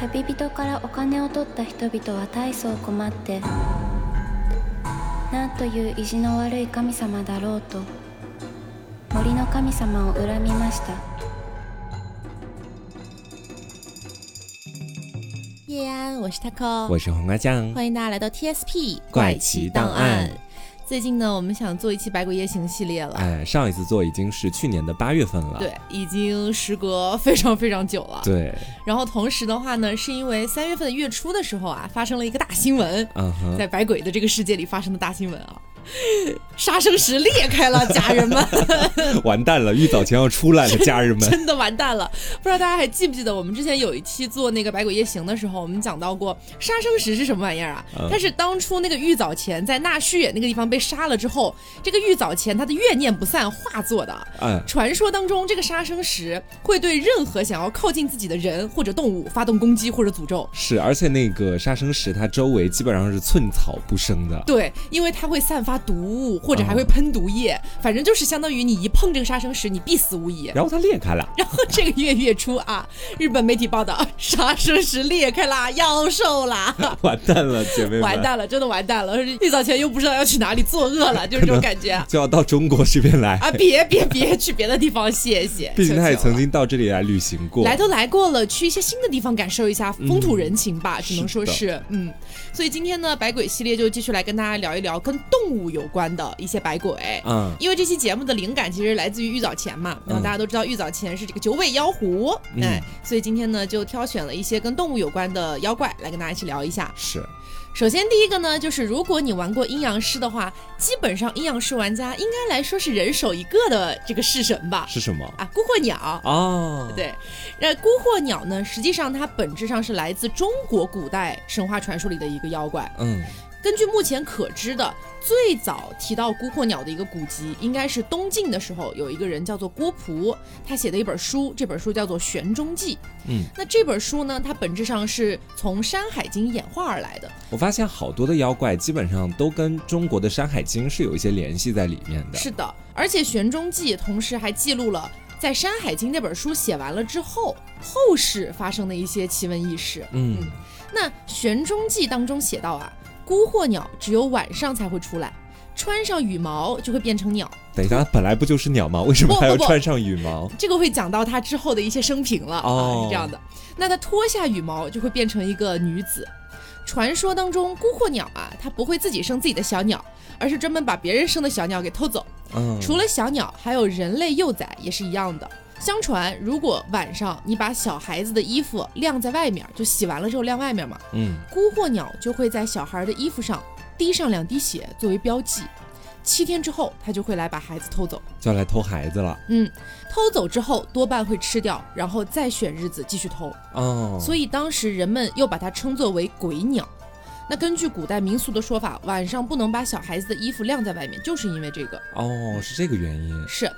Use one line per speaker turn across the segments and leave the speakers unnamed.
旅人からお金を取った人々は大層困ってなんという意地の悪い神様だろうと森の神様を恨みました。
叶安，我是 taco，
我是黄瓜酱，
欢迎大家来到 TSP
怪奇档案。
最近呢，我们想做一期《百鬼夜行》系列了。
哎，上一次做已经是去年的八月份了。
对，已经时隔非常非常久了。
对。
然后同时的话呢，是因为三月份的月初的时候啊，发生了一个大新闻。在百鬼的这个世界里发生的大新闻啊。杀生石裂开了，家人们，
完蛋了，玉藻前要出来了，家人们，
真的完蛋了。不知道大家还记不记得，我们之前有一期做那个《百鬼夜行》的时候，我们讲到过杀生石是什么玩意儿啊？它是当初那个玉藻前在纳须野那个地方被杀了之后，这个玉藻前他的怨念不散化作的。嗯，传说当中，这个杀生石会对任何想要靠近自己的人或者动物发动攻击或者诅咒。
是，而且那个杀生石它周围基本上是寸草不生的。
对，因为它会散发。毒物或者还会喷毒液，反正就是相当于你一碰这个杀生石，你必死无疑。
然后它裂开了，
然后这个月月初啊，日本媒体报道杀生石裂开啦，妖兽啦，
完蛋了，姐妹，
完蛋了，真的完蛋了。一早前又不知道要去哪里作恶了，就是这种感觉，
就要到中国这边来
啊！别别别去别的地方，谢谢。
毕竟他也曾经到这里来旅行过，
来都来过了，去一些新的地方感受一下风土人情吧，只能说是嗯。所以今天呢，百鬼系列就继续来跟大家聊一聊跟动物有关的一些百鬼。嗯，因为这期节目的灵感其实来自于玉藻前嘛，然后大家都知道玉藻前是这个九尾妖狐，哎，所以今天呢就挑选了一些跟动物有关的妖怪来跟大家一起聊一下。
是。
首先，第一个呢，就是如果你玩过阴阳师的话，基本上阴阳师玩家应该来说是人手一个的这个式神吧？
是什么
啊？孤鹤鸟
哦，
对，那孤鹤鸟呢，实际上它本质上是来自中国古代神话传说里的一个妖怪。嗯。根据目前可知的，最早提到孤鹤鸟的一个古籍，应该是东晋的时候，有一个人叫做郭璞，他写的一本书，这本书叫做《玄中记》。嗯，那这本书呢，它本质上是从《山海经》演化而来的。
我发现好多的妖怪基本上都跟中国的《山海经》是有一些联系在里面的。
是的，而且《玄中记》同时还记录了在《山海经》那本书写完了之后，后世发生的一些奇闻异事。嗯，那《玄中记》当中写到啊。孤鹤鸟只有晚上才会出来，穿上羽毛就会变成鸟。
等一下，它本来不就是鸟吗？为什么还要穿上羽毛？
这个会讲到它之后的一些生平了啊，是这样的。那它脱下羽毛就会变成一个女子。传说当中，孤鹤鸟啊，它不会自己生自己的小鸟，而是专门把别人生的小鸟给偷走。嗯，除了小鸟，还有人类幼崽也是一样的。相传，如果晚上你把小孩子的衣服晾在外面，就洗完了之后晾外面嘛，嗯，孤鹤鸟就会在小孩的衣服上滴上两滴血作为标记，七天之后，它就会来把孩子偷走，
就要来偷孩子了。
嗯，偷走之后多半会吃掉，然后再选日子继续偷。哦，所以当时人们又把它称作为鬼鸟。那根据古代民俗的说法，晚上不能把小孩子的衣服晾在外面，就是因为这个。
哦，是这个原因。
是。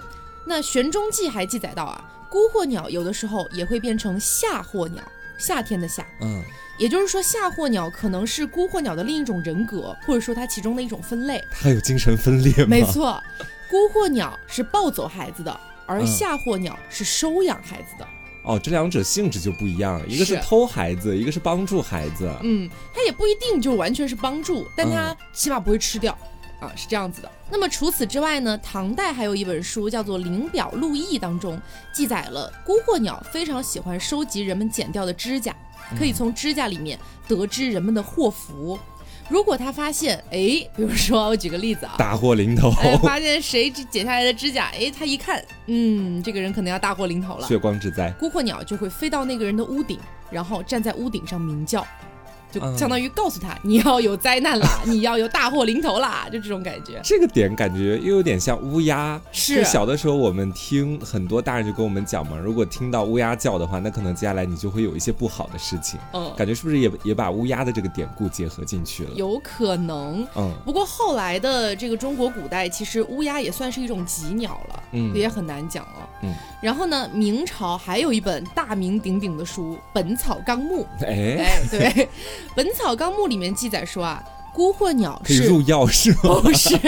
那《玄中记》还记载到啊，孤鹤鸟有的时候也会变成夏鹤鸟，夏天的夏，嗯，也就是说夏鹤鸟可能是孤鹤鸟的另一种人格，或者说它其中的一种分类。
它有精神分裂吗？
没错，孤鹤鸟是抱走孩子的，而夏鹤鸟是收养孩子的。
哦，这两者性质就不一样，一个是偷孩子，一个是帮助孩子。
嗯，它也不一定就完全是帮助，但它起码不会吃掉。啊，是这样子的。那么除此之外呢？唐代还有一本书叫做《灵表录异》，当中记载了孤鹤鸟非常喜欢收集人们剪掉的指甲，可以从指甲里面得知人们的祸福。如果他发现，哎，比如说我举个例子啊，
大祸临头，
发现谁剪下来的指甲，哎，他一看，嗯，这个人可能要大祸临头了，
血光之灾。
孤鹤鸟就会飞到那个人的屋顶，然后站在屋顶上鸣叫。就相当于告诉他你要有灾难了，你要有大祸临头啦，就这种感觉。
这个点感觉又有点像乌鸦。
是
小的时候我们听很多大人就跟我们讲嘛，如果听到乌鸦叫的话，那可能接下来你就会有一些不好的事情。嗯，感觉是不是也也把乌鸦的这个典故结合进去了？
有可能。嗯，不过后来的这个中国古代，其实乌鸦也算是一种吉鸟了。嗯，也很难讲了。嗯，然后呢，明朝还有一本大名鼎鼎的书《本草纲目》。哎，对。《本草纲目》里面记载说啊，孤鹤鸟是
入药是吗？
不是，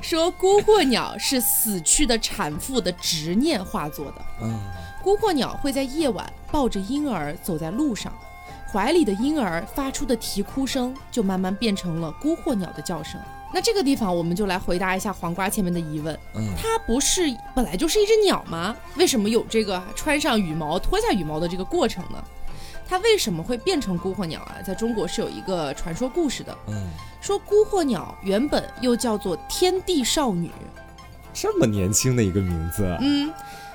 说孤鹤鸟是死去的产妇的执念化作的。嗯，孤鹤鸟会在夜晚抱着婴儿走在路上，怀里的婴儿发出的啼哭声就慢慢变成了孤惑鸟的叫声。那这个地方我们就来回答一下黄瓜前面的疑问：嗯，它不是本来就是一只鸟吗？为什么有这个穿上羽毛、脱下羽毛的这个过程呢？它为什么会变成孤惑鸟啊？在中国是有一个传说故事的。嗯，说孤惑鸟原本又叫做天地少女，
这么年轻的一个名字。
嗯，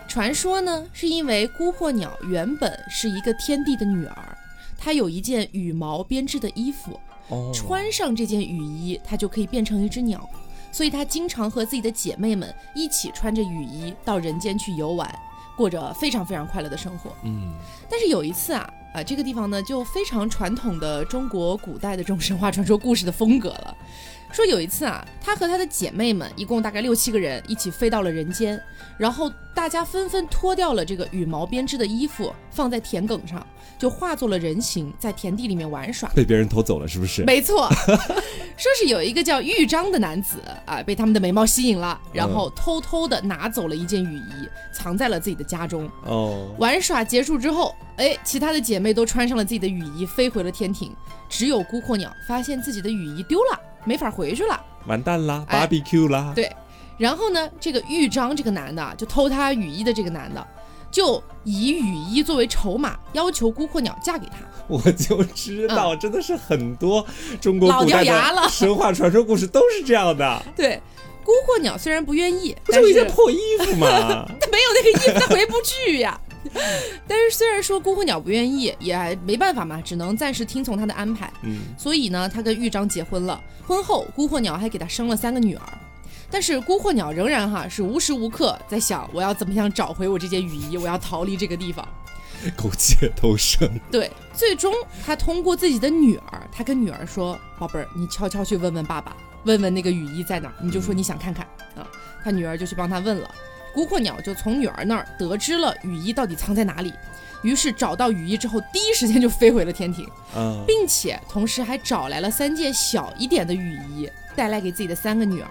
传说呢是因为孤惑鸟原本是一个天帝的女儿，她有一件羽毛编织的衣服。穿上这件雨衣，她就可以变成一只鸟，所以她经常和自己的姐妹们一起穿着雨衣到人间去游玩，过着非常非常快乐的生活。嗯，但是有一次啊，啊这个地方呢就非常传统的中国古代的这种神话传说故事的风格了。说有一次啊，他和他的姐妹们一共大概六七个人一起飞到了人间，然后大家纷纷脱掉了这个羽毛编织的衣服，放在田埂上。就化作了人形，在田地里面玩耍，
被别人偷走了，是不是？
没错，说是有一个叫豫章的男子啊，被他们的美貌吸引了，然后偷偷的拿走了一件雨衣，藏在了自己的家中。哦，玩耍结束之后，哎，其他的姐妹都穿上了自己的雨衣，飞回了天庭，只有孤阔鸟发现自己的雨衣丢了，没法回去了，
完蛋啦，barbecue 啦。
对，然后呢，这个豫章这个男的就偷他雨衣的这个男的。就以雨衣作为筹码，要求孤惑鸟嫁给他。
我就知道，真的是很多中国老古代的神话传说故事都是这样的。
对，孤惑鸟虽然不愿意，
不就一件破衣服吗？
他 没有那个衣服，他回不去呀。但是虽然说孤鹤鸟不愿意，也没办法嘛，只能暂时听从他的安排。嗯，所以呢，他跟豫章结婚了。婚后，孤鹤鸟还给他生了三个女儿。但是孤鹤鸟仍然哈是无时无刻在想我要怎么样找回我这件雨衣，我要逃离这个地方，
苟且偷生。
对，最终他通过自己的女儿，他跟女儿说：“宝贝儿，你悄悄去问问爸爸，问问那个雨衣在哪，你就说你想看看啊。”他女儿就去帮他问了，孤惑鸟就从女儿那儿得知了雨衣到底藏在哪里，于是找到雨衣之后，第一时间就飞回了天庭，并且同时还找来了三件小一点的雨衣，带来给自己的三个女儿。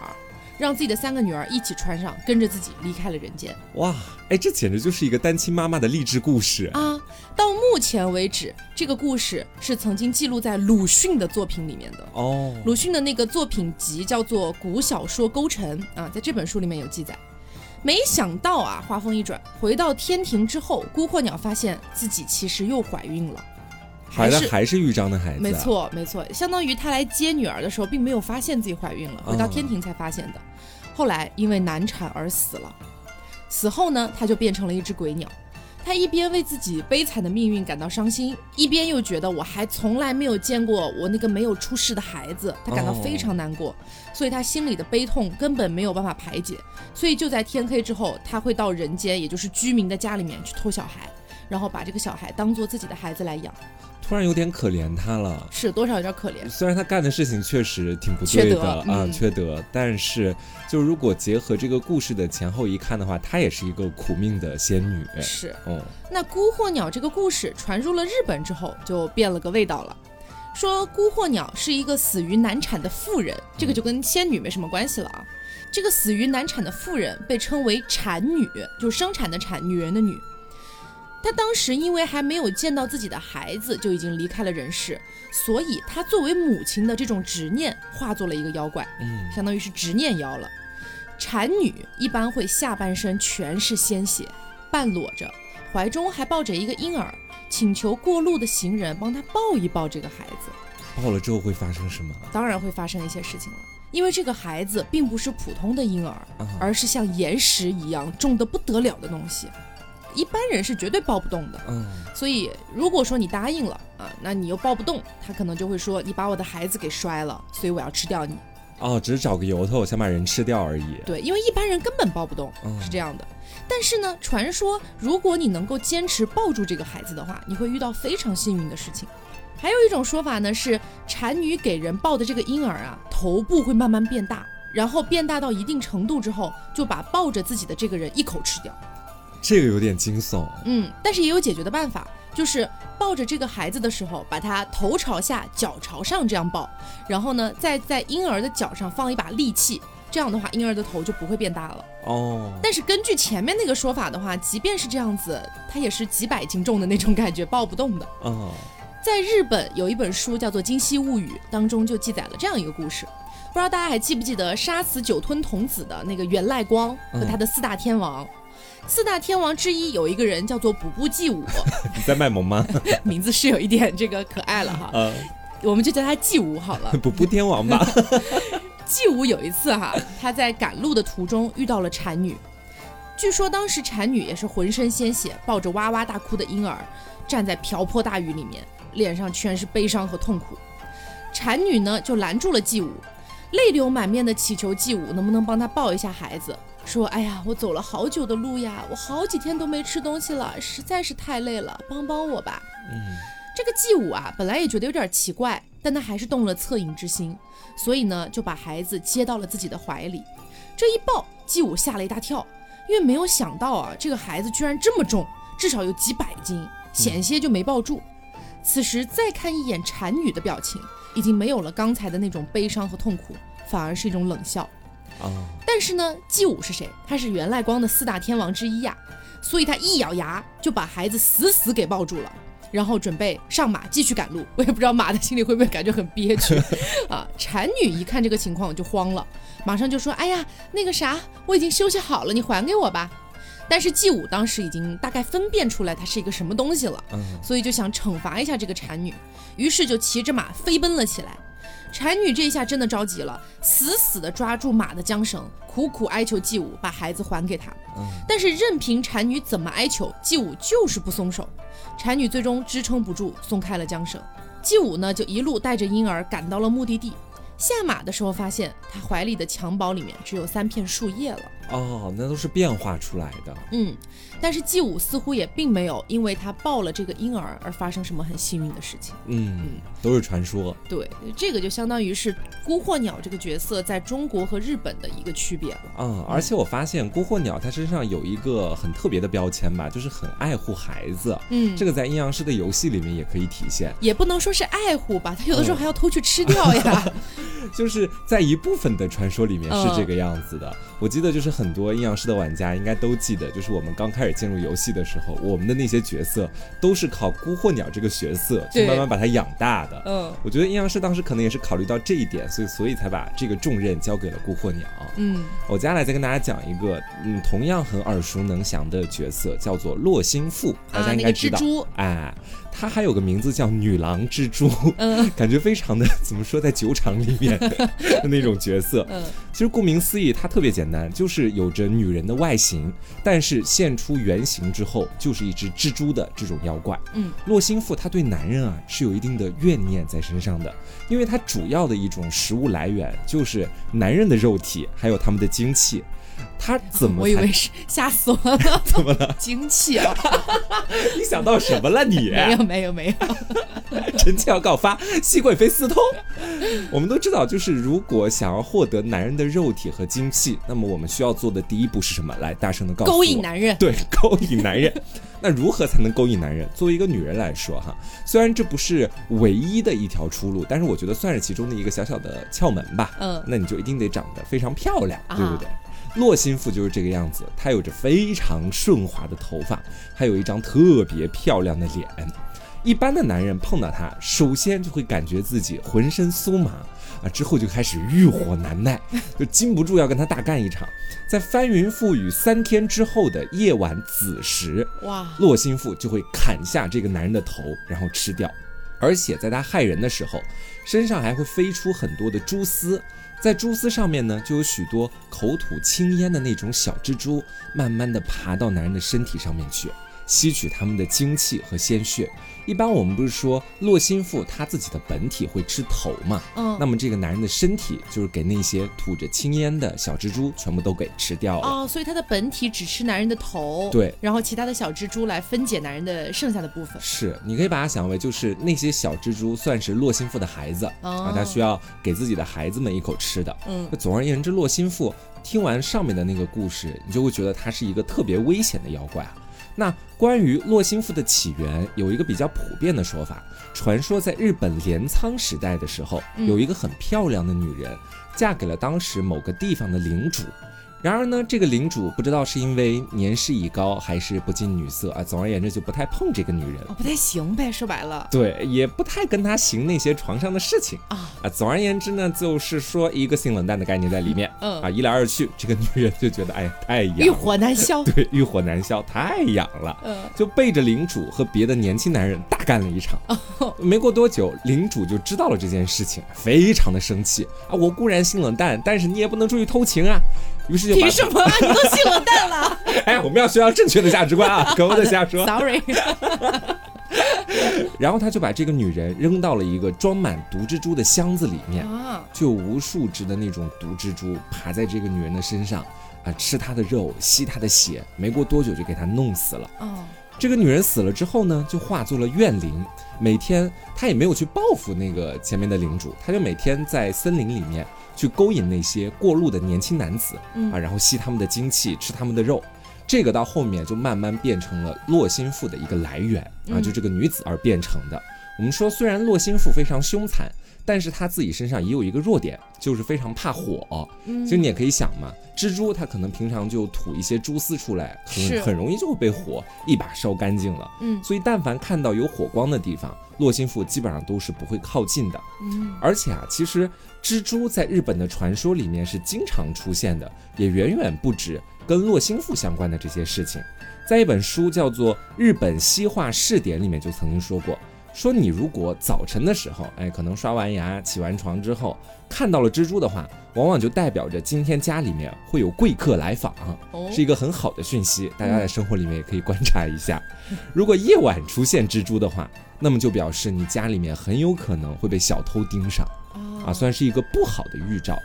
让自己的三个女儿一起穿上，跟着自己离开了人间。哇，
哎，这简直就是一个单亲妈妈的励志故事啊！
到目前为止，这个故事是曾经记录在鲁迅的作品里面的哦。鲁迅的那个作品集叫做《古小说勾陈》啊，在这本书里面有记载。没想到啊，话锋一转，回到天庭之后，孤鹤鸟发现自己其实又怀孕了。
怀的还是豫章的孩子，
没错没错，相当于他来接女儿的时候，并没有发现自己怀孕了，回到天庭才发现的。后来因为难产而死了，死后呢，他就变成了一只鬼鸟。他一边为自己悲惨的命运感到伤心，一边又觉得我还从来没有见过我那个没有出世的孩子，他感到非常难过，所以他心里的悲痛根本没有办法排解。所以就在天黑之后，他会到人间，也就是居民的家里面去偷小孩，然后把这个小孩当做自己的孩子来养。
突然有点可怜他了，
是多少有点可怜。
虽然他干的事情确实挺不对的啊，缺德，但是就如果结合这个故事的前后一看的话，她也是一个苦命的仙女。
是，嗯。那孤惑鸟这个故事传入了日本之后，就变了个味道了。说孤惑鸟是一个死于难产的妇人，这个就跟仙女没什么关系了啊。这个死于难产的妇人被称为产女，就是生产的产，女人的女。他当时因为还没有见到自己的孩子，就已经离开了人世，所以他作为母亲的这种执念化作了一个妖怪，嗯，相当于是执念妖了。产女一般会下半身全是鲜血，半裸着，怀中还抱着一个婴儿，请求过路的行人帮他抱一抱这个孩子。
抱了之后会发生什么？
当然会发生一些事情了，因为这个孩子并不是普通的婴儿，而是像岩石一样重的不得了的东西。一般人是绝对抱不动的，嗯，所以如果说你答应了啊，那你又抱不动，他可能就会说你把我的孩子给摔了，所以我要吃掉你。
哦，只是找个由头想把人吃掉而已。
对，因为一般人根本抱不动，是这样的。但是呢，传说如果你能够坚持抱住这个孩子的话，你会遇到非常幸运的事情。还有一种说法呢，是产女给人抱的这个婴儿啊，头部会慢慢变大，然后变大到一定程度之后，就把抱着自己的这个人一口吃掉。
这个有点惊悚，
嗯，但是也有解决的办法，就是抱着这个孩子的时候，把他头朝下，脚朝上这样抱，然后呢，再在婴儿的脚上放一把利器，这样的话，婴儿的头就不会变大了。哦，但是根据前面那个说法的话，即便是这样子，他也是几百斤重的那种感觉，抱不动的。哦，在日本有一本书叫做《金溪物语》，当中就记载了这样一个故事。不知道大家还记不记得杀死酒吞童子的那个源赖光和他的四大天王？四大天王之一有一个人叫做补部继武。
你在卖萌吗？
名字是有一点这个可爱了哈。嗯，我们就叫他继武好了。
补部天王吧。
继武有一次哈，他在赶路的途中遇到了产女。据说当时产女也是浑身鲜血，抱着哇哇大哭的婴儿，站在瓢泼大雨里面，脸上全是悲伤和痛苦。产女呢就拦住了继武，泪流满面的祈求继武能不能帮他抱一下孩子，说：“哎呀，我走了好久的路呀，我好几天都没吃东西了，实在是太累了，帮帮我吧。”嗯，这个继武啊，本来也觉得有点奇怪，但他还是动了恻隐之心，所以呢就把孩子接到了自己的怀里。这一抱，继武吓了一大跳。因为没有想到啊，这个孩子居然这么重，至少有几百斤，险些就没抱住。此时再看一眼产女的表情，已经没有了刚才的那种悲伤和痛苦，反而是一种冷笑。哦。但是呢，继武是谁？他是源赖光的四大天王之一呀，所以他一咬牙就把孩子死死给抱住了。然后准备上马继续赶路，我也不知道马的心里会不会感觉很憋屈 啊。产女一看这个情况就慌了，马上就说：“哎呀，那个啥，我已经休息好了，你还给我吧。”但是季武当时已经大概分辨出来他是一个什么东西了，所以就想惩罚一下这个产女，于是就骑着马飞奔了起来。产女这一下真的着急了，死死的抓住马的缰绳，苦苦哀求季武把孩子还给他。但是任凭产女怎么哀求，季武就是不松手。产女最终支撑不住，松开了缰绳。季武呢，就一路带着婴儿赶到了目的地。下马的时候，发现他怀里的襁褓里面只有三片树叶了。
哦，那都是变化出来的。
嗯，但是季武似乎也并没有因为他抱了这个婴儿而发生什么很幸运的事情。
嗯嗯，都是传说。
对，这个就相当于是孤惑鸟这个角色在中国和日本的一个区别了。
嗯，而且我发现孤惑鸟它身上有一个很特别的标签吧，就是很爱护孩子。嗯，这个在阴阳师的游戏里面也可以体现。
也不能说是爱护吧，他有的时候还要偷去吃掉呀。
就是在一部分的传说里面是这个样子的。我记得就是很多阴阳师的玩家应该都记得，就是我们刚开始进入游戏的时候，我们的那些角色都是靠孤惑鸟这个角色去慢慢把它养大的。嗯，我觉得阴阳师当时可能也是考虑到这一点，所以所以才把这个重任交给了孤惑鸟。嗯，我接下来再跟大家讲一个，嗯，同样很耳熟能详的角色，叫做洛心腹，大家应该知道。哎。它还有个名字叫女郎蜘蛛，嗯，感觉非常的 怎么说，在酒厂里面 的那种角色。嗯，其实顾名思义，它特别简单，就是有着女人的外形，但是现出原形之后就是一只蜘蛛的这种妖怪。嗯，洛心腹他对男人啊是有一定的怨念在身上的，因为他主要的一种食物来源就是男人的肉体，还有他们的精气。他怎么？
我以为是吓死我了。
怎么了？
精气啊！
你想到什么了？你
没有没有没有。
臣妾要告发熹贵妃私通。我们都知道，就是如果想要获得男人的肉体和精气，那么我们需要做的第一步是什么？来，大声的告诉我。
勾引男人。
对，勾引男人。那如何才能勾引男人？作为一个女人来说，哈，虽然这不是唯一的一条出路，但是我觉得算是其中的一个小小的窍门吧。嗯。那你就一定得长得非常漂亮，对不对？洛心腹就是这个样子，他有着非常顺滑的头发，还有一张特别漂亮的脸。一般的男人碰到他，首先就会感觉自己浑身酥麻啊，之后就开始欲火难耐，就禁不住要跟他大干一场。在翻云覆雨三天之后的夜晚子时，哇，洛心腹就会砍下这个男人的头，然后吃掉。而且在他害人的时候，身上还会飞出很多的蛛丝。在蛛丝上面呢，就有许多口吐青烟的那种小蜘蛛，慢慢的爬到男人的身体上面去，吸取他们的精气和鲜血。一般我们不是说洛心腹他自己的本体会吃头嘛？嗯，那么这个男人的身体就是给那些吐着青烟的小蜘蛛全部都给吃掉了。哦，
所以他的本体只吃男人的头，
对，
然后其他的小蜘蛛来分解男人的剩下的部分。
是，你可以把它想为就是那些小蜘蛛算是洛心腹的孩子啊，他需要给自己的孩子们一口吃的。嗯，总而言之，洛心腹听完上面的那个故事，你就会觉得他是一个特别危险的妖怪啊。那关于洛心腹的起源，有一个比较普遍的说法。传说在日本镰仓时代的时候，有一个很漂亮的女人，嫁给了当时某个地方的领主。然而呢，这个领主不知道是因为年事已高，还是不近女色啊，总而言之就不太碰这个女人，
不太行呗，说白了，
对，也不太跟她行那些床上的事情。啊。啊，总而言之呢，就是说一个性冷淡的概念在里面，嗯。啊，一来二去，这个女人就觉得哎呀太痒，
欲火难消，
对，欲火难消，太痒了，嗯，就背着领主和别的年轻男人大干了一场，没过多久，领主就知道了这件事情，非常的生气。啊，我固然性冷淡，但是你也不能出去偷情啊。于是就
凭什么啊？你都信我蛋了？
哎，我们要学到正确的价值观啊！可不能瞎说。
Sorry。
然后他就把这个女人扔到了一个装满毒蜘蛛的箱子里面啊，就无数只的那种毒蜘蛛爬在这个女人的身上啊，吃她的肉，吸她的血，没过多久就给她弄死了。哦。这个女人死了之后呢，就化作了怨灵，每天她也没有去报复那个前面的领主，她就每天在森林里面。去勾引那些过路的年轻男子，啊，然后吸他们的精气，吃他们的肉，这个到后面就慢慢变成了洛心腹的一个来源啊，就这个女子而变成的。我们说，虽然洛心腹非常凶残。但是他自己身上也有一个弱点，就是非常怕火。其实你也可以想嘛，蜘蛛它可能平常就吐一些蛛丝出来，很很容易就会被火一把烧干净了。嗯，所以但凡看到有火光的地方，洛心腹基本上都是不会靠近的。嗯，而且啊，其实蜘蛛在日本的传说里面是经常出现的，也远远不止跟洛心腹相关的这些事情。在一本书叫做《日本西化试点》里面就曾经说过。说你如果早晨的时候，哎，可能刷完牙、起完床之后看到了蜘蛛的话，往往就代表着今天家里面会有贵客来访，是一个很好的讯息。大家在生活里面也可以观察一下。如果夜晚出现蜘蛛的话，那么就表示你家里面很有可能会被小偷盯上，啊，算是一个不好的预兆。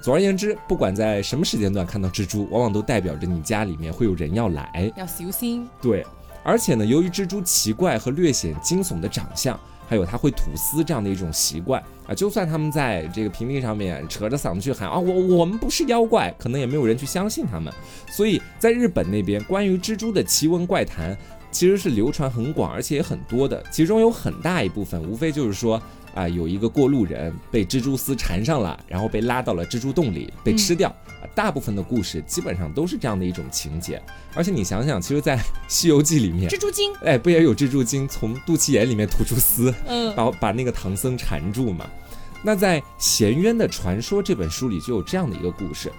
总而言之，不管在什么时间段看到蜘蛛，往往都代表着你家里面会有人要来，
要小心。
对。而且呢，由于蜘蛛奇怪和略显惊悚的长相，还有它会吐丝这样的一种习惯啊，就算他们在这个平地上面扯着嗓子去喊啊，我我们不是妖怪，可能也没有人去相信他们。所以在日本那边，关于蜘蛛的奇闻怪谈其实是流传很广，而且也很多的。其中有很大一部分，无非就是说。啊，有一个过路人被蜘蛛丝缠上了，然后被拉到了蜘蛛洞里被吃掉。大部分的故事基本上都是这样的一种情节。而且你想想，其实，在 《西游记》里面，
蜘蛛精，
哎，不也有蜘蛛精从肚脐眼里面吐出丝，嗯，把把那个唐僧缠住嘛？那在《闲渊的传说》这本书里就有这样的一个故事，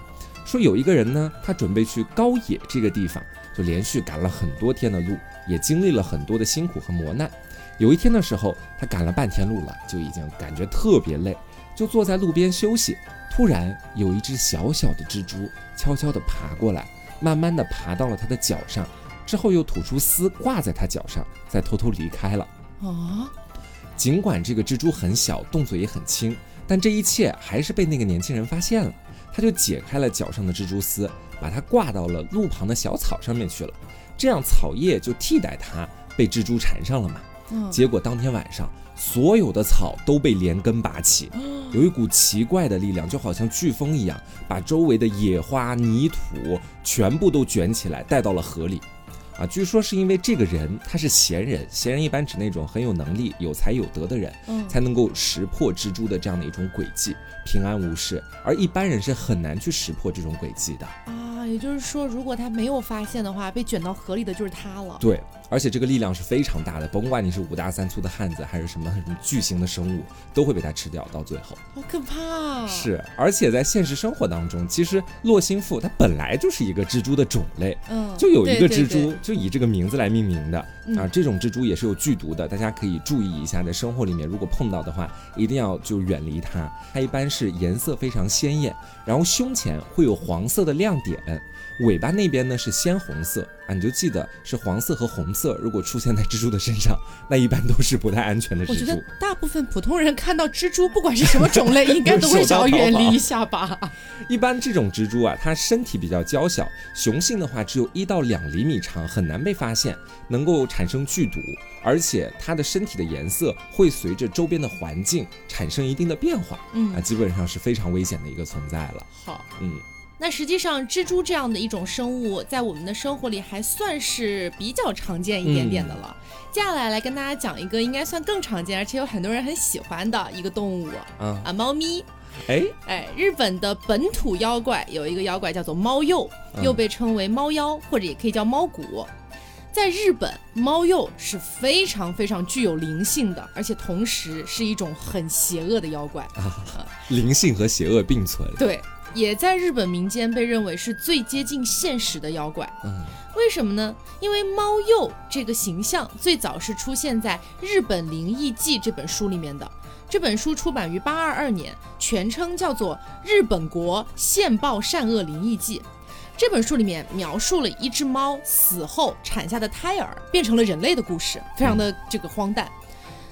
说有一个人呢，他准备去高野这个地方，就连续赶了很多天的路，也经历了很多的辛苦和磨难。有一天的时候，他赶了半天路了，就已经感觉特别累，就坐在路边休息。突然，有一只小小的蜘蛛悄悄地爬过来，慢慢地爬到了他的脚上，之后又吐出丝挂在他脚上，再偷偷离开了。啊！尽管这个蜘蛛很小，动作也很轻，但这一切还是被那个年轻人发现了。他就解开了脚上的蜘蛛丝，把它挂到了路旁的小草上面去了，这样草叶就替代它被蜘蛛缠上了嘛。结果当天晚上，所有的草都被连根拔起，有一股奇怪的力量，就好像飓风一样，把周围的野花、泥土全部都卷起来，带到了河里。啊，据说是因为这个人他是贤人，贤人一般指那种很有能力、有才有德的人，才能够识破蜘蛛的这样的一种诡计，平安无事，而一般人是很难去识破这种诡计的。
啊，也就是说，如果他没有发现的话，被卷到河里的就是他了。
对。而且这个力量是非常大的，甭管你是五大三粗的汉子，还是什么什么巨型的生物，都会被它吃掉。到最后，
好可怕！
是，而且在现实生活当中，其实洛心腹它本来就是一个蜘蛛的种类，嗯，就有一个蜘蛛就以这个名字来命名的啊。这种蜘蛛也是有剧毒的，大家可以注意一下，在生活里面如果碰到的话，一定要就远离它。它一般是颜色非常鲜艳，然后胸前会有黄色的亮点。尾巴那边呢是鲜红色啊，你就记得是黄色和红色。如果出现在蜘蛛的身上，那一般都是不太安全的蜘蛛。我
觉得大部分普通人看到蜘蛛，不管是什么种类，应该都会想要远离一下吧。
一般这种蜘蛛啊，它身体比较娇小，雄性的话只有一到两厘米长，很难被发现，能够产生剧毒，而且它的身体的颜色会随着周边的环境产生一定的变化。嗯啊，基本上是非常危险的一个存在了。
好，嗯。那实际上，蜘蛛这样的一种生物，在我们的生活里还算是比较常见一点点的了。接下来来跟大家讲一个应该算更常见，而且有很多人很喜欢的一个动物，啊，猫咪。哎哎，日本的本土妖怪有一个妖怪叫做猫鼬，又被称为猫妖，或者也可以叫猫骨。在日本，猫鼬是非常非常具有灵性的，而且同时是一种很邪恶的妖怪。
灵性和邪恶并存。
对，也在日本民间被认为是最接近现实的妖怪。嗯，为什么呢？因为猫鼬这个形象最早是出现在《日本灵异记》这本书里面的。这本书出版于八二二年，全称叫做《日本国现报善恶灵异记》。这本书里面描述了一只猫死后产下的胎儿变成了人类的故事，非常的这个荒诞。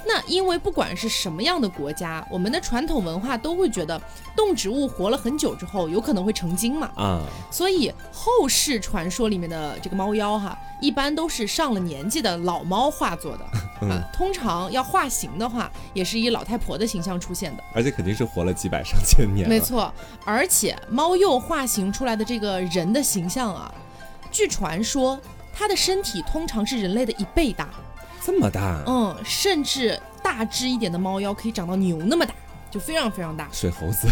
那因为不管是什么样的国家，我们的传统文化都会觉得动植物活了很久之后有可能会成精嘛，啊，所以后世传说里面的这个猫妖哈，一般都是上了年纪的老猫化作的，嗯，通常要化形的话，也是以老太婆的形象出现的，
而且肯定是活了几百上千年，
没错，而且猫鼬化形出来的这个人的形象啊，据传说它的身体通常是人类的一倍大。
这么大，
嗯，甚至大只一点的猫妖可以长到牛那么大，就非常非常大。
水猴子。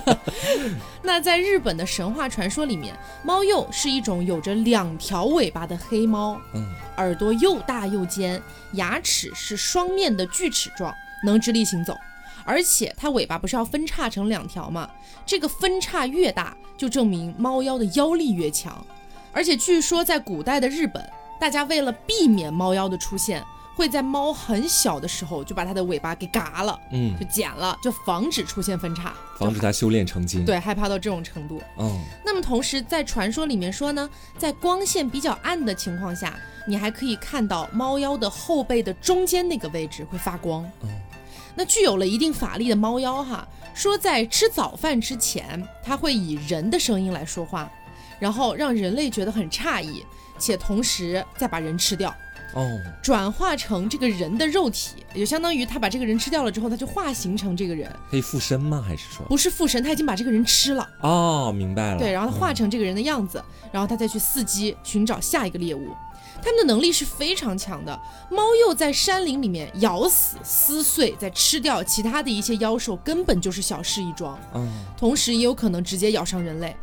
那在日本的神话传说里面，猫鼬是一种有着两条尾巴的黑猫，嗯，耳朵又大又尖，牙齿是双面的锯齿状，能直立行走，而且它尾巴不是要分叉成两条吗？这个分叉越大，就证明猫妖的妖力越强，而且据说在古代的日本。大家为了避免猫妖的出现，会在猫很小的时候就把它的尾巴给嘎了，嗯，就剪了，就防止出现分叉，
防止它修炼成精。
对，害怕到这种程度。嗯，那么同时在传说里面说呢，在光线比较暗的情况下，你还可以看到猫妖的后背的中间那个位置会发光。嗯，那具有了一定法力的猫妖哈，说在吃早饭之前，它会以人的声音来说话，然后让人类觉得很诧异。且同时再把人吃掉，哦，转化成这个人的肉体，也就相当于他把这个人吃掉了之后，他就化形成这个人，
可以附身吗？还是说
不是附身？他已经把这个人吃了。
哦，明白了。
对，然后他化成这个人的样子，然后他再去伺机寻找下一个猎物。他们的能力是非常强的。猫鼬在山林里面咬死、撕碎、再吃掉其他的一些妖兽，根本就是小事一桩。嗯，同时也有可能直接咬伤人类。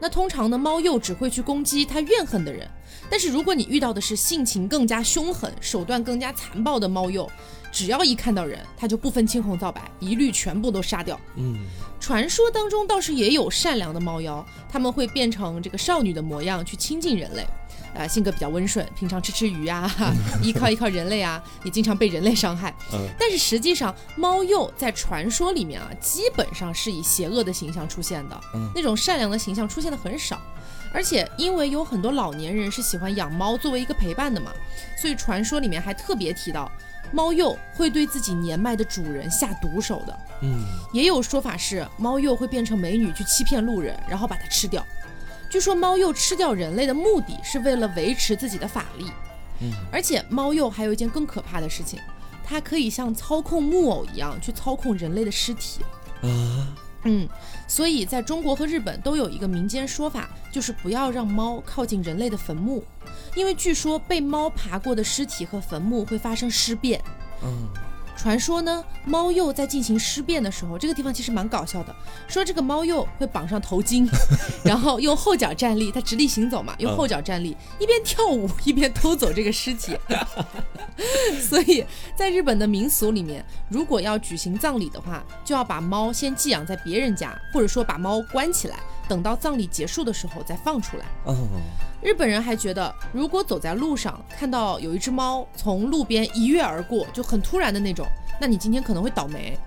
那通常呢，猫鼬只会去攻击它怨恨的人。但是如果你遇到的是性情更加凶狠、手段更加残暴的猫鼬，只要一看到人，它就不分青红皂白，一律全部都杀掉。嗯，传说当中倒是也有善良的猫妖，他们会变成这个少女的模样去亲近人类，呃，性格比较温顺，平常吃吃鱼啊，依靠依靠人类啊，也经常被人类伤害。嗯，但是实际上猫鼬在传说里面啊，基本上是以邪恶的形象出现的，那种善良的形象出现的很少。而且，因为有很多老年人是喜欢养猫作为一个陪伴的嘛，所以传说里面还特别提到，猫鼬会对自己年迈的主人下毒手的。嗯，也有说法是猫鼬会变成美女去欺骗路人，然后把它吃掉。据说猫鼬吃掉人类的目的是为了维持自己的法力。嗯，而且猫鼬还有一件更可怕的事情，它可以像操控木偶一样去操控人类的尸体。啊。嗯，所以在中国和日本都有一个民间说法，就是不要让猫靠近人类的坟墓，因为据说被猫爬过的尸体和坟墓会发生尸变。嗯。传说呢，猫鼬在进行尸变的时候，这个地方其实蛮搞笑的。说这个猫鼬会绑上头巾，然后用后脚站立，它直立行走嘛，用后脚站立，一边跳舞一边偷走这个尸体。所以在日本的民俗里面，如果要举行葬礼的话，就要把猫先寄养在别人家，或者说把猫关起来，等到葬礼结束的时候再放出来。日本人还觉得，如果走在路上看到有一只猫从路边一跃而过，就很突然的那种，那你今天可能会倒霉。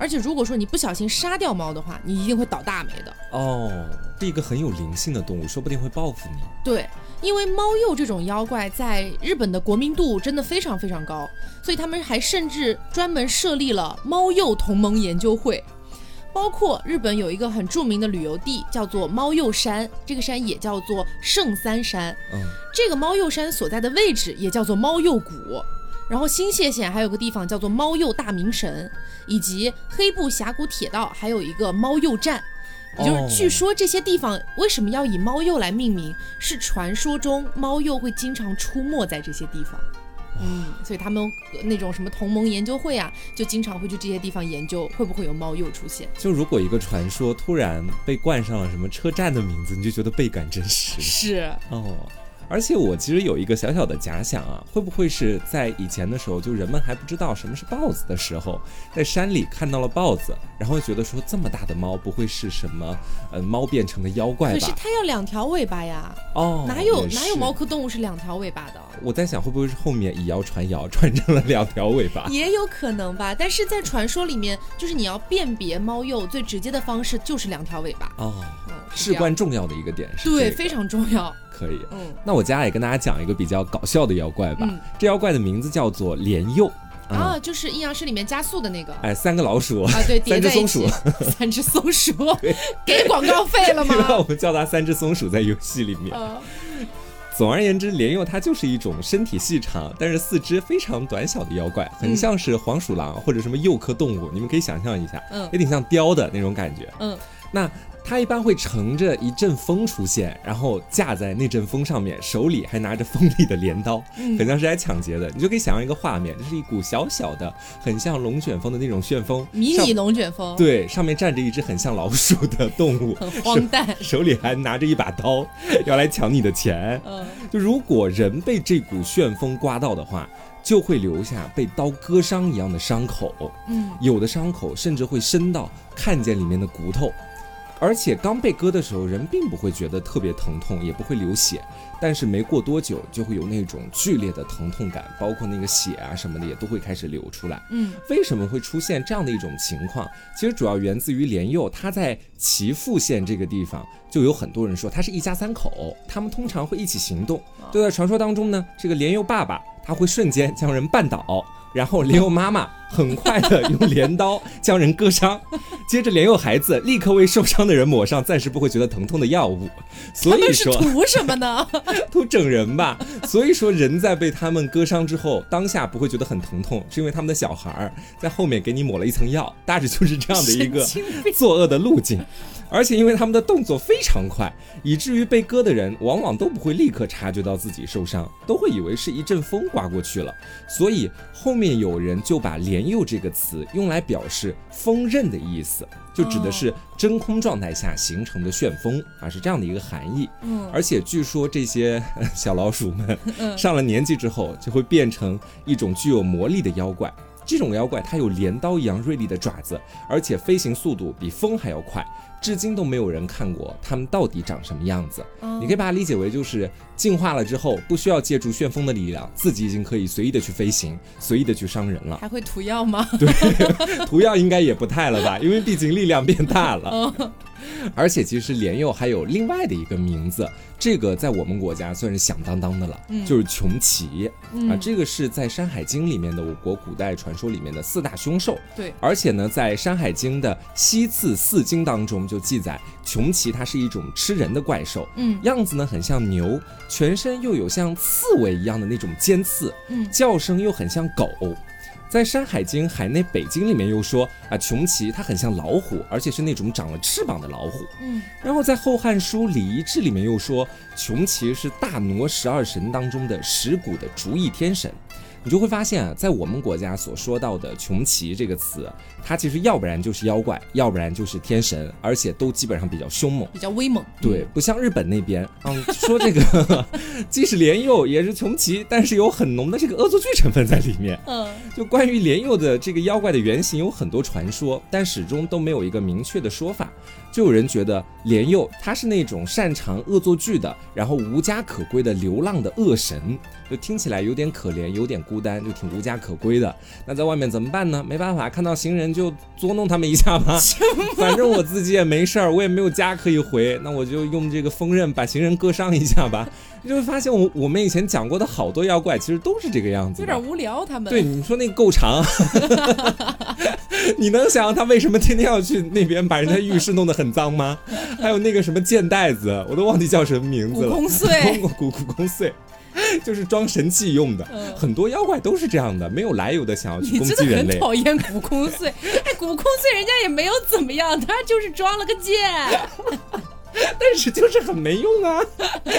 而且如果说你不小心杀掉猫的话，你一定会倒大霉的。哦，
是一个很有灵性的动物，说不定会报复你。
对，因为猫鼬这种妖怪在日本的国民度真的非常非常高，所以他们还甚至专门设立了猫鼬同盟研究会。包括日本有一个很著名的旅游地，叫做猫鼬山，这个山也叫做圣三山。嗯，这个猫鼬山所在的位置也叫做猫鼬谷。然后新泻县还有个地方叫做猫鼬大明神，以及黑布峡谷铁道还有一个猫鼬站。也就是据说这些地方为什么要以猫鼬来命名，是传说中猫鼬会经常出没在这些地方。嗯，所以他们那种什么同盟研究会啊，就经常会去这些地方研究会不会有猫鼬出现。
就如果一个传说突然被冠上了什么车站的名字，你就觉得倍感真实。
是
哦。而且我其实有一个小小的假想啊，会不会是在以前的时候，就人们还不知道什么是豹子的时候，在山里看到了豹子，然后觉得说这么大的猫不会是什么呃猫变成的妖怪吧？
可是它要两条尾巴呀！哦，哪有哪有猫科动物是两条尾巴的？
我在想会不会是后面以谣传谣传成了两条尾巴？
也有可能吧。但是在传说里面，就是你要辨别猫鼬最直接的方式就是两条尾巴哦，
至关重要的一个点是
对，非常重要。
可以，嗯，那我接下来跟大家讲一个比较搞笑的妖怪吧。这妖怪的名字叫做莲幼。
啊，就是阴阳师里面加速的那个。
哎，三个老鼠。
啊，对，
三只松鼠，
三只松鼠，给广告费了吗？
我们叫它三只松鼠，在游戏里面。总而言之，莲幼它就是一种身体细长，但是四肢非常短小的妖怪，很像是黄鼠狼或者什么鼬科动物，你们可以想象一下，嗯，有点像雕的那种感觉，嗯，那。它一般会乘着一阵风出现，然后架在那阵风上面，手里还拿着锋利的镰刀，很像是来抢劫的。你就可以想象一个画面，这是一股小小的、很像龙卷风的那种旋风，
迷你龙卷风。
对，上面站着一只很像老鼠的动物，
很荒诞，
手里还拿着一把刀，要来抢你的钱。嗯，就如果人被这股旋风刮到的话，就会留下被刀割伤一样的伤口。嗯，有的伤口甚至会深到看见里面的骨头。而且刚被割的时候，人并不会觉得特别疼痛，也不会流血，但是没过多久就会有那种剧烈的疼痛感，包括那个血啊什么的也都会开始流出来。嗯，为什么会出现这样的一种情况？其实主要源自于莲佑，他在岐阜县这个地方，就有很多人说他是一家三口，他们通常会一起行动。就在传说当中呢，这个莲佑爸爸他会瞬间将人绊倒。然后莲佑妈妈很快的用镰刀将人割伤，接着连幼孩子立刻为受伤的人抹上暂时不会觉得疼痛的药物。所以说
图什么呢？
图整人吧。所以说人在被他们割伤之后，当下不会觉得很疼痛，是因为他们的小孩儿在后面给你抹了一层药，大致就是这样的一个作恶的路径。而且因为他们的动作非常快，以至于被割的人往往都不会立刻察觉到自己受伤，都会以为是一阵风刮过去了。所以后面有人就把“莲幼”这个词用来表示锋刃的意思，就指的是真空状态下形成的旋风啊，是这样的一个含义。嗯，而且据说这些 小老鼠们上了年纪之后，就会变成一种具有魔力的妖怪。这种妖怪它有镰刀一样锐利的爪子，而且飞行速度比风还要快。至今都没有人看过它们到底长什么样子。你可以把它理解为就是进化了之后，不需要借助旋风的力量，自己已经可以随意的去飞行，随意的去伤人了。
还会涂药吗？
对，涂药应该也不太了吧，因为毕竟力量变大了。而且其实莲幼还有另外的一个名字。这个在我们国家算是响当当的了，就是穷奇啊，这个是在《山海经》里面的我国古代传说里面的四大凶兽。
对，
而且呢，在《山海经》的西次四经当中就记载，穷奇它是一种吃人的怪兽，嗯，样子呢很像牛，全身又有像刺猬一样的那种尖刺，嗯，叫声又很像狗。在《山海经·海内北经》里面又说啊，穷奇它很像老虎，而且是那种长了翅膀的老虎。嗯，然后在《后汉书·礼仪志》里面又说，穷奇是大挪十二神当中的石鼓的主翼天神。你就会发现啊，在我们国家所说到的“穷奇”这个词，它其实要不然就是妖怪，要不然就是天神，而且都基本上比较凶猛，
比较威猛。
对，不像日本那边，嗯，说这个 既是莲幼也是穷奇，但是有很浓的这个恶作剧成分在里面。嗯，就关于莲幼的这个妖怪的原型有很多传说，但始终都没有一个明确的说法。就有人觉得莲佑他是那种擅长恶作剧的，然后无家可归的流浪的恶神，就听起来有点可怜，有点孤单，就挺无家可归的。那在外面怎么办呢？没办法，看到行人就捉弄他们一下吧。反正我自己也没事儿，我也没有家可以回，那我就用这个锋刃把行人割伤一下吧。你就会发现，我我们以前讲过的好多妖怪，其实都是这个样子。
有点无聊，他们。
对，你说那个够长，你能想象他为什么天天要去那边把人家浴室弄得很脏吗？还有那个什么剑袋子，我都忘记叫什么名字了。
古空碎，
古古空碎，就是装神器用的。很多妖怪都是这样的，没有来由的想要去攻击人类。
很讨厌古空碎，哎，古空碎人家也没有怎么样，他就是装了个剑。
但是就是很没用啊，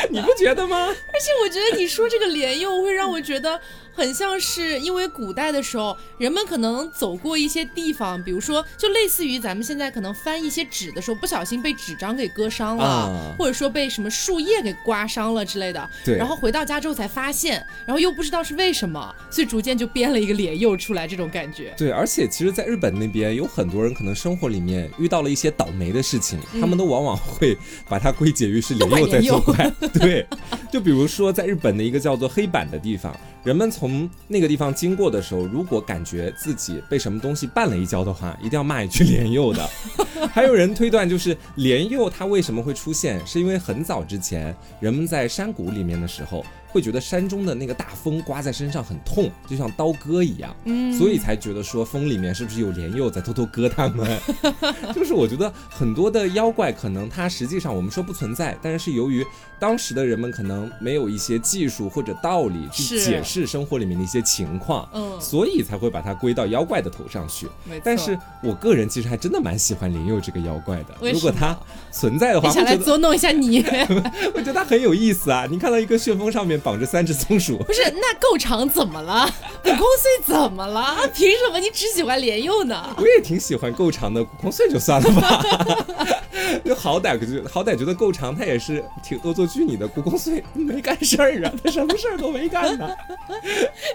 你不觉得吗？
而且我觉得你说这个莲幼会让我觉得很像是因为古代的时候，人们可能走过一些地方，比如说就类似于咱们现在可能翻一些纸的时候，不小心被纸张给割伤了，或者说被什么树叶给刮伤了之类的。
对。
然后回到家之后才发现，然后又不知道是为什么，所以逐渐就编了一个脸又出来，这种感觉。
对，而且其实，在日本那边有很多人可能生活里面遇到了一些倒霉的事情，他们都往往会把它归结于是脸又在作怪。对。就比如说，在日本的一个叫做黑板的地方，人们从那个地方经过的时候，如果感觉自己被什么东西绊了一跤的话，一定要骂一句“莲幼”的。还有人推断，就是莲幼它为什么会出现，是因为很早之前人们在山谷里面的时候。会觉得山中的那个大风刮在身上很痛，就像刀割一样，嗯，所以才觉得说风里面是不是有莲佑在偷偷割他们？就是我觉得很多的妖怪可能它实际上我们说不存在，但是是由于当时的人们可能没有一些技术或者道理去解释生活里面的一些情况，嗯，所以才会把它归到妖怪的头上去。但是我个人其实还真的蛮喜欢莲佑这个妖怪的，如果它存在的话，我
想来捉弄一下你，
我觉得它很有意思啊！你看到一个旋风上面。绑着三只松鼠，
不是那够长怎么了？古空碎怎么了？凭什么你只喜欢莲佑呢？
我也挺喜欢够长的古空碎，就算了吧。就好歹就好歹觉得够长，他也是挺恶作剧你的。古空碎没干事儿啊，他什么事儿都没干呢。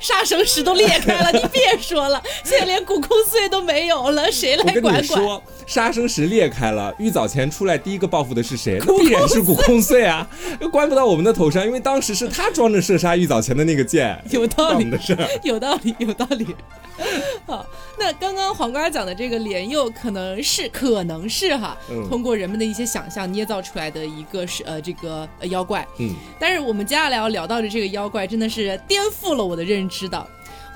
杀生石都裂开了，你别说了，现在连古空碎都没有了，谁来管管？
我跟你说，杀生石裂开了，玉藻前出来第一个报复的是谁？那必然是古空碎啊，又关不到我们的头上，因为当时是他装着射杀玉藻前的那个剑。
有道理
的事，
有道理，有道理。好，那刚刚黄瓜讲的这个莲佑，可能是，可能是哈，通过人们的一些想象捏造出来的一个是呃这个妖怪。嗯，但是我们接下来要聊到的这个妖怪，真的是颠覆了我的认知的。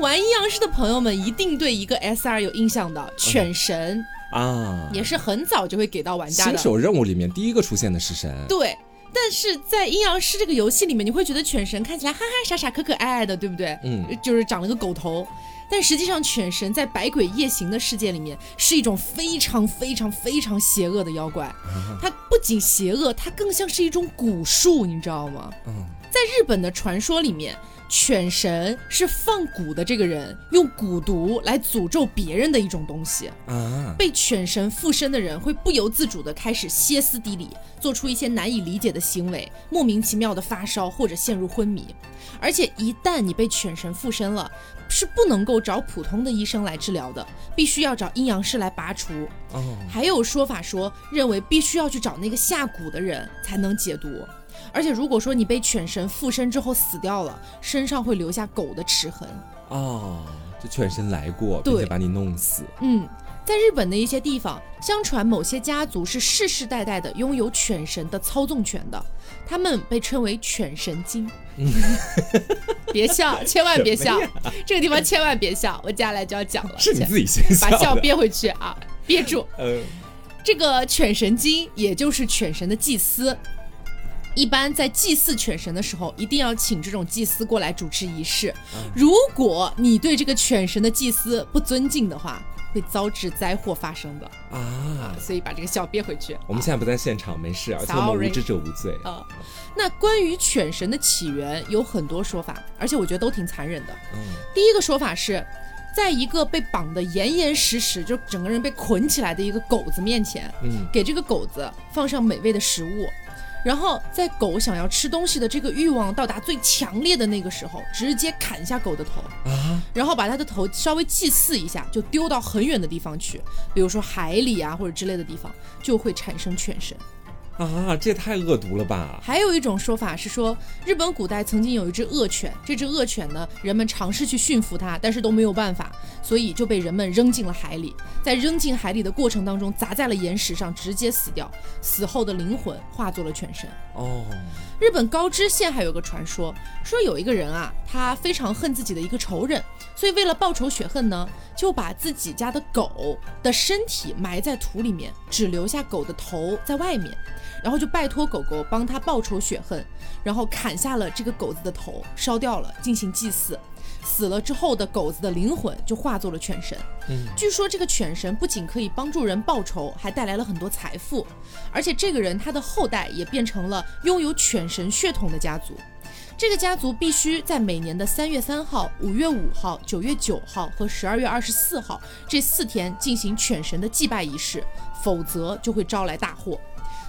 玩阴阳师的朋友们一定对一个 SR 有印象的，犬神啊，也是很早就会给到玩家的。
新手任务里面第一个出现的是神。
对，但是在阴阳师这个游戏里面，你会觉得犬神看起来憨憨傻傻可可爱爱的，对不对？嗯，就是长了个狗头。但实际上，犬神在百鬼夜行的世界里面是一种非常非常非常邪恶的妖怪。它不仅邪恶，它更像是一种蛊术，你知道吗？嗯，在日本的传说里面，犬神是放蛊的这个人用蛊毒来诅咒别人的一种东西。啊，被犬神附身的人会不由自主的开始歇斯底里，做出一些难以理解的行为，莫名其妙的发烧或者陷入昏迷。而且一旦你被犬神附身了，是不能够找普通的医生来治疗的，必须要找阴阳师来拔除。哦，还有说法说，认为必须要去找那个下蛊的人才能解毒。而且如果说你被犬神附身之后死掉了，身上会留下狗的齿痕。
哦，这犬神来过，并且把你弄死。
嗯，在日本的一些地方，相传某些家族是世世代代的拥有犬神的操纵权的，他们被称为犬神精。别笑，千万别笑，这个地方千万别笑，我接下来就要讲了。
是你自己先
把笑憋回去啊，憋住。嗯，这个犬神经，也就是犬神的祭司，一般在祭祀犬神的时候，一定要请这种祭司过来主持仪式。如果你对这个犬神的祭司不尊敬的话，会遭致灾祸发生的啊，所以把这个笑憋回去。
我们现在不在现场，没事，而且我们无知者无罪啊。
那关于犬神的起源有很多说法，而且我觉得都挺残忍的。嗯，第一个说法是，在一个被绑得严严实实，就整个人被捆起来的一个狗子面前，嗯，给这个狗子放上美味的食物。然后在狗想要吃东西的这个欲望到达最强烈的那个时候，直接砍下狗的头啊，然后把它的头稍微祭祀一下，就丢到很远的地方去，比如说海里啊或者之类的地方，就会产生犬神。
啊，这也太恶毒了吧！
还有一种说法是说，日本古代曾经有一只恶犬，这只恶犬呢，人们尝试去驯服它，但是都没有办法，所以就被人们扔进了海里。在扔进海里的过程当中，砸在了岩石上，直接死掉。死后的灵魂化作了犬神。哦，日本高知县还有个传说，说有一个人啊，他非常恨自己的一个仇人，所以为了报仇雪恨呢，就把自己家的狗的身体埋在土里面，只留下狗的头在外面。然后就拜托狗狗帮他报仇雪恨，然后砍下了这个狗子的头，烧掉了，进行祭祀。死了之后的狗子的灵魂就化作了犬神。嗯，据说这个犬神不仅可以帮助人报仇，还带来了很多财富。而且这个人他的后代也变成了拥有犬神血统的家族。这个家族必须在每年的三月三号、五月五号、九月九号和十二月二十四号这四天进行犬神的祭拜仪式，否则就会招来大祸。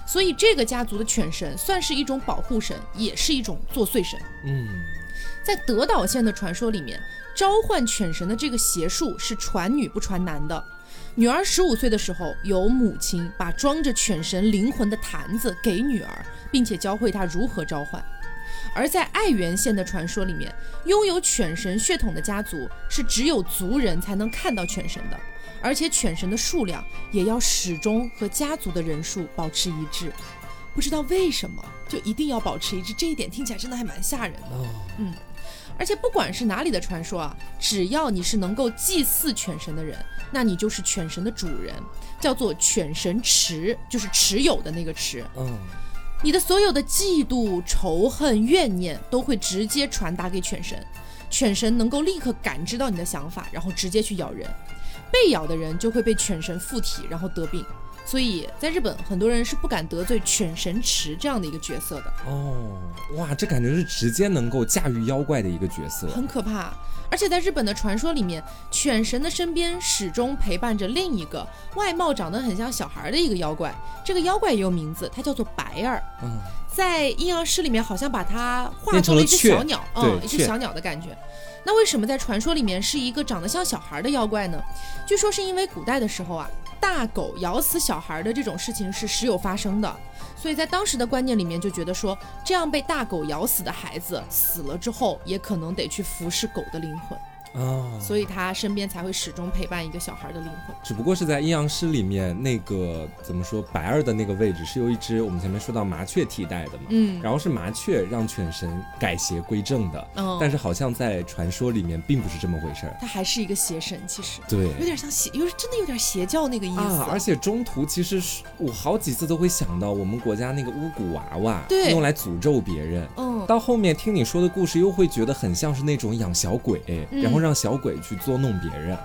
所以这个家族的犬神算是一种保护神，也是一种作祟神。嗯，在德岛县的传说里面，召唤犬神的这个邪术是传女不传男的。女儿十五岁的时候，由母亲把装着犬神灵魂的坛子给女儿，并且教会她如何召唤。而在爱媛县的传说里面，拥有犬神血统的家族是只有族人才能看到犬神的，而且犬神的数量也要始终和家族的人数保持一致。不知道为什么就一定要保持一致，这一点听起来真的还蛮吓人的。嗯，而且不管是哪里的传说啊，只要你是能够祭祀犬神的人，那你就是犬神的主人，叫做犬神持，就是持有的那个持。嗯。你的所有的嫉妒、仇恨、怨念都会直接传达给犬神，犬神能够立刻感知到你的想法，然后直接去咬人，被咬的人就会被犬神附体，然后得病。所以在日本，很多人是不敢得罪犬神池这样的一个角色的。哦，
哇，这感觉是直接能够驾驭妖怪的一个角色，
很可怕。而且在日本的传说里面，犬神的身边始终陪伴着另一个外貌长得很像小孩的一个妖怪。这个妖怪也有名字，它叫做白儿。嗯，在阴阳师里面好像把它化成了一只小鸟，嗯，一只小鸟的感觉。那为什么在传说里面是一个长得像小孩的妖怪呢？据说是因为古代的时候啊。大狗咬死小孩的这种事情是时有发生的，所以在当时的观念里面就觉得说，这样被大狗咬死的孩子死了之后，也可能得去服侍狗的灵魂。哦，所以他身边才会始终陪伴一个小孩的灵魂。
只不过是在阴阳师里面，那个怎么说，白儿的那个位置是由一只我们前面说到麻雀替代的嘛？嗯，然后是麻雀让犬神改邪归正的。嗯，但是好像在传说里面并不是这么回事儿，
他还是一个邪神，其实
对，
有点像邪，有真的有点邪教那个意思。啊，
而且中途其实是我好几次都会想到我们国家那个巫蛊娃娃，
对，
用来诅咒别人。嗯，到后面听你说的故事，又会觉得很像是那种养小鬼，然后。让小鬼去捉弄别人，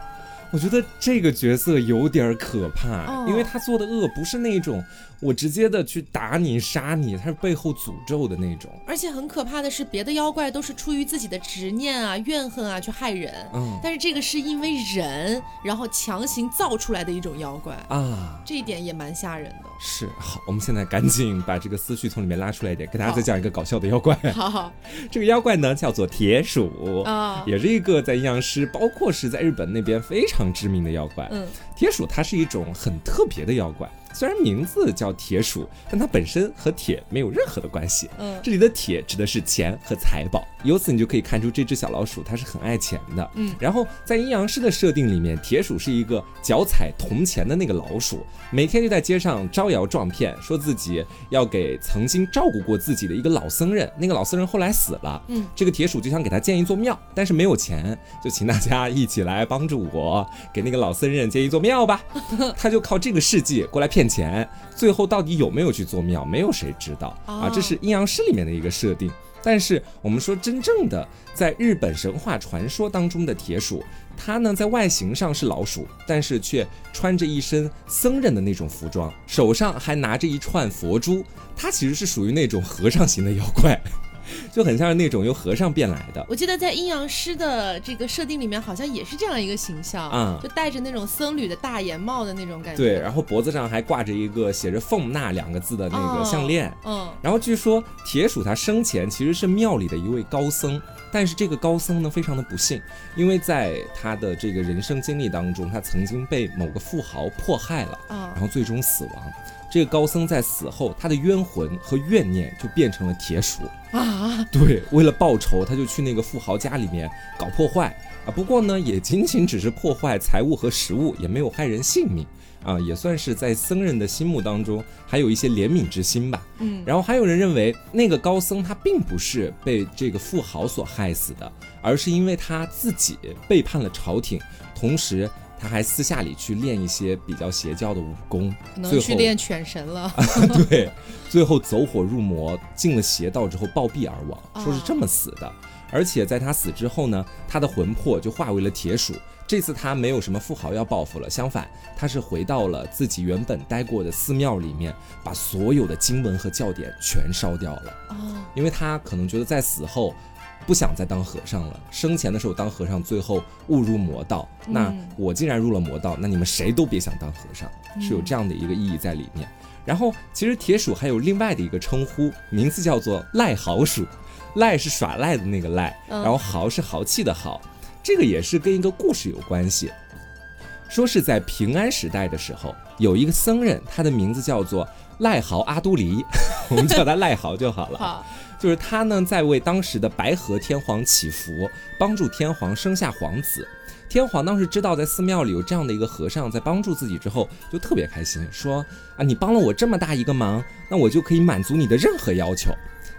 我觉得这个角色有点可怕，因为他做的恶不是那种。我直接的去打你杀你，他是背后诅咒的那种。
而且很可怕的是，别的妖怪都是出于自己的执念啊、怨恨啊去害人，嗯，但是这个是因为人，然后强行造出来的一种妖怪啊，这一点也蛮吓人的。
是，好，我们现在赶紧把这个思绪从里面拉出来一点，给大家再讲一个搞笑的妖怪。
好，
这个妖怪呢叫做铁鼠啊，也是一个在阴阳师，包括是在日本那边非常知名的妖怪。嗯，铁鼠它是一种很特别的妖怪。虽然名字叫铁鼠，但它本身和铁没有任何的关系。嗯，这里的铁指的是钱和财宝。由此你就可以看出这只小老鼠它是很爱钱的。嗯，然后在阴阳师的设定里面，铁鼠是一个脚踩铜钱的那个老鼠，每天就在街上招摇撞骗，说自己要给曾经照顾过自己的一个老僧人。那个老僧人后来死了。嗯，这个铁鼠就想给他建一座庙，但是没有钱，就请大家一起来帮助我给那个老僧人建一座庙吧。他就靠这个事迹过来骗。钱最后到底有没有去做庙，没有谁知道啊！这是阴阳师里面的一个设定。但是我们说真正的在日本神话传说当中的铁鼠，它呢在外形上是老鼠，但是却穿着一身僧人的那种服装，手上还拿着一串佛珠，它其实是属于那种和尚型的妖怪。就很像是那种由和尚变来的。
我记得在阴阳师的这个设定里面，好像也是这样一个形象，嗯，就戴着那种僧侣的大檐帽的那种感觉。
对，然后脖子上还挂着一个写着“凤纳”两个字的那个项链。嗯，然后据说铁鼠他生前其实是庙里的一位高僧，但是这个高僧呢非常的不幸，因为在他的这个人生经历当中，他曾经被某个富豪迫害了，然后最终死亡。这个高僧在死后，他的冤魂和怨念就变成了铁鼠啊！对，为了报仇，他就去那个富豪家里面搞破坏啊。不过呢，也仅仅只是破坏财物和食物，也没有害人性命啊，也算是在僧人的心目当中还有一些怜悯之心吧。嗯，然后还有人认为，那个高僧他并不是被这个富豪所害死的，而是因为他自己背叛了朝廷，同时。他还私下里去练一些比较邪教的武功，
可能去练犬神了。
对，最后走火入魔，进了邪道之后暴毙而亡，说是这么死的。而且在他死之后呢，他的魂魄就化为了铁鼠。这次他没有什么富豪要报复了，相反，他是回到了自己原本待过的寺庙里面，把所有的经文和教典全烧掉了。哦，因为他可能觉得在死后不想再当和尚了，生前的时候当和尚，最后误入魔道。那我既然入了魔道，那你们谁都别想当和尚，是有这样的一个意义在里面。然后，其实铁鼠还有另外的一个称呼，名字叫做赖豪鼠，赖是耍赖的那个赖，然后豪是豪气的豪。这个也是跟一个故事有关系，说是在平安时代的时候，有一个僧人，他的名字叫做赖豪阿都黎，我们叫他赖豪就好了。
好，
就是他呢，在为当时的白河天皇祈福，帮助天皇生下皇子。天皇当时知道在寺庙里有这样的一个和尚在帮助自己之后，就特别开心，说啊，你帮了我这么大一个忙，那我就可以满足你的任何要求。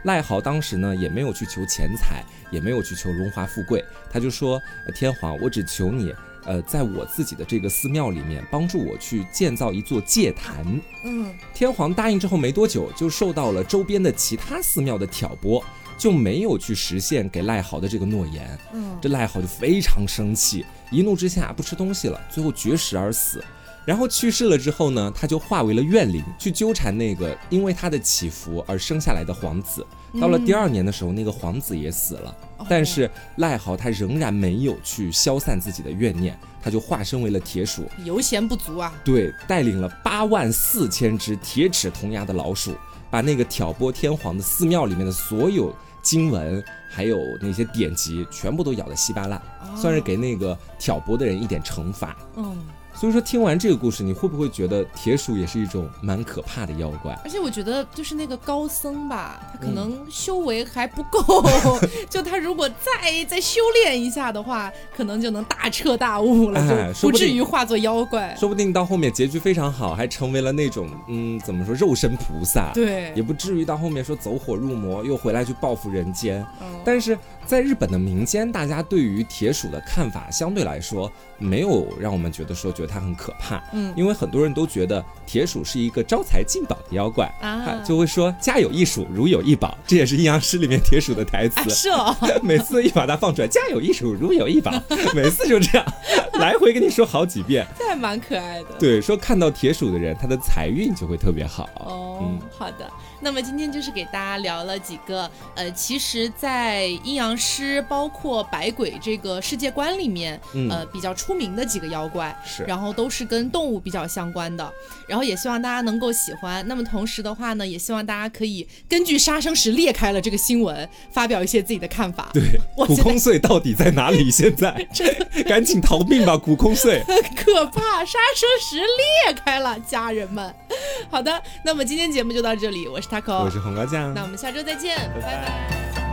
赖豪当时呢也没有去求钱财，也没有去求荣华富贵，他就说：“天皇，我只求你，呃，在我自己的这个寺庙里面帮助我去建造一座戒坛。”嗯，天皇答应之后没多久，就受到了周边的其他寺庙的挑拨，就没有去实现给赖豪的这个诺言。嗯，这赖豪就非常生气，一怒之下不吃东西了，最后绝食而死。然后去世了之后呢，他就化为了怨灵，去纠缠那个因为他的祈福而生下来的皇子。到了第二年的时候，那个皇子也死了，但是赖豪他仍然没有去消散自己的怨念，他就化身为了铁鼠，
油钱不足啊。
对，带领了八万四千只铁齿铜牙的老鼠，把那个挑拨天皇的寺庙里面的所有经文还有那些典籍全部都咬得稀巴烂，算是给那个挑拨的人一点惩罚。嗯。所以说，听完这个故事，你会不会觉得铁鼠也是一种蛮可怕的妖怪？
而且我觉得，就是那个高僧吧，他可能修为还不够，就他如果再再修炼一下的话，可能就能大彻大悟了，就不至于化作妖怪。
说不定到后面结局非常好，还成为了那种嗯，怎么说肉身菩萨？
对，
也不至于到后面说走火入魔，又回来去报复人间。但是在日本的民间，大家对于铁鼠的看法相对来说没有让我们觉得说觉。它很可怕，嗯，因为很多人都觉得铁鼠是一个招财进宝的妖怪啊，就会说家有一鼠，如有一宝，这也是阴阳师里面铁鼠的台词。
是哦，
每次一把它放出来，家有一鼠，如有一宝，每次就这样来回跟你说好几遍，
这还蛮可爱的。
对，说看到铁鼠的人，他的财运就会特别好。
哦，好的。那么今天就是给大家聊了几个，呃，其实，在阴阳师包括百鬼这个世界观里面，呃，比较出名的几个妖怪，
是，
然后都是跟动物比较相关的，然后也希望大家能够喜欢。那么同时的话呢，也希望大家可以根据杀生石裂开了这个新闻，发表一些自己的看法。
对，古空碎到底在哪里？现在，赶紧逃命吧，古空碎，
很 可怕，杀生石裂开了，家人们。好的，那么今天节目就到这里，我是。
我是红高酱，
那我们下周再见，拜拜。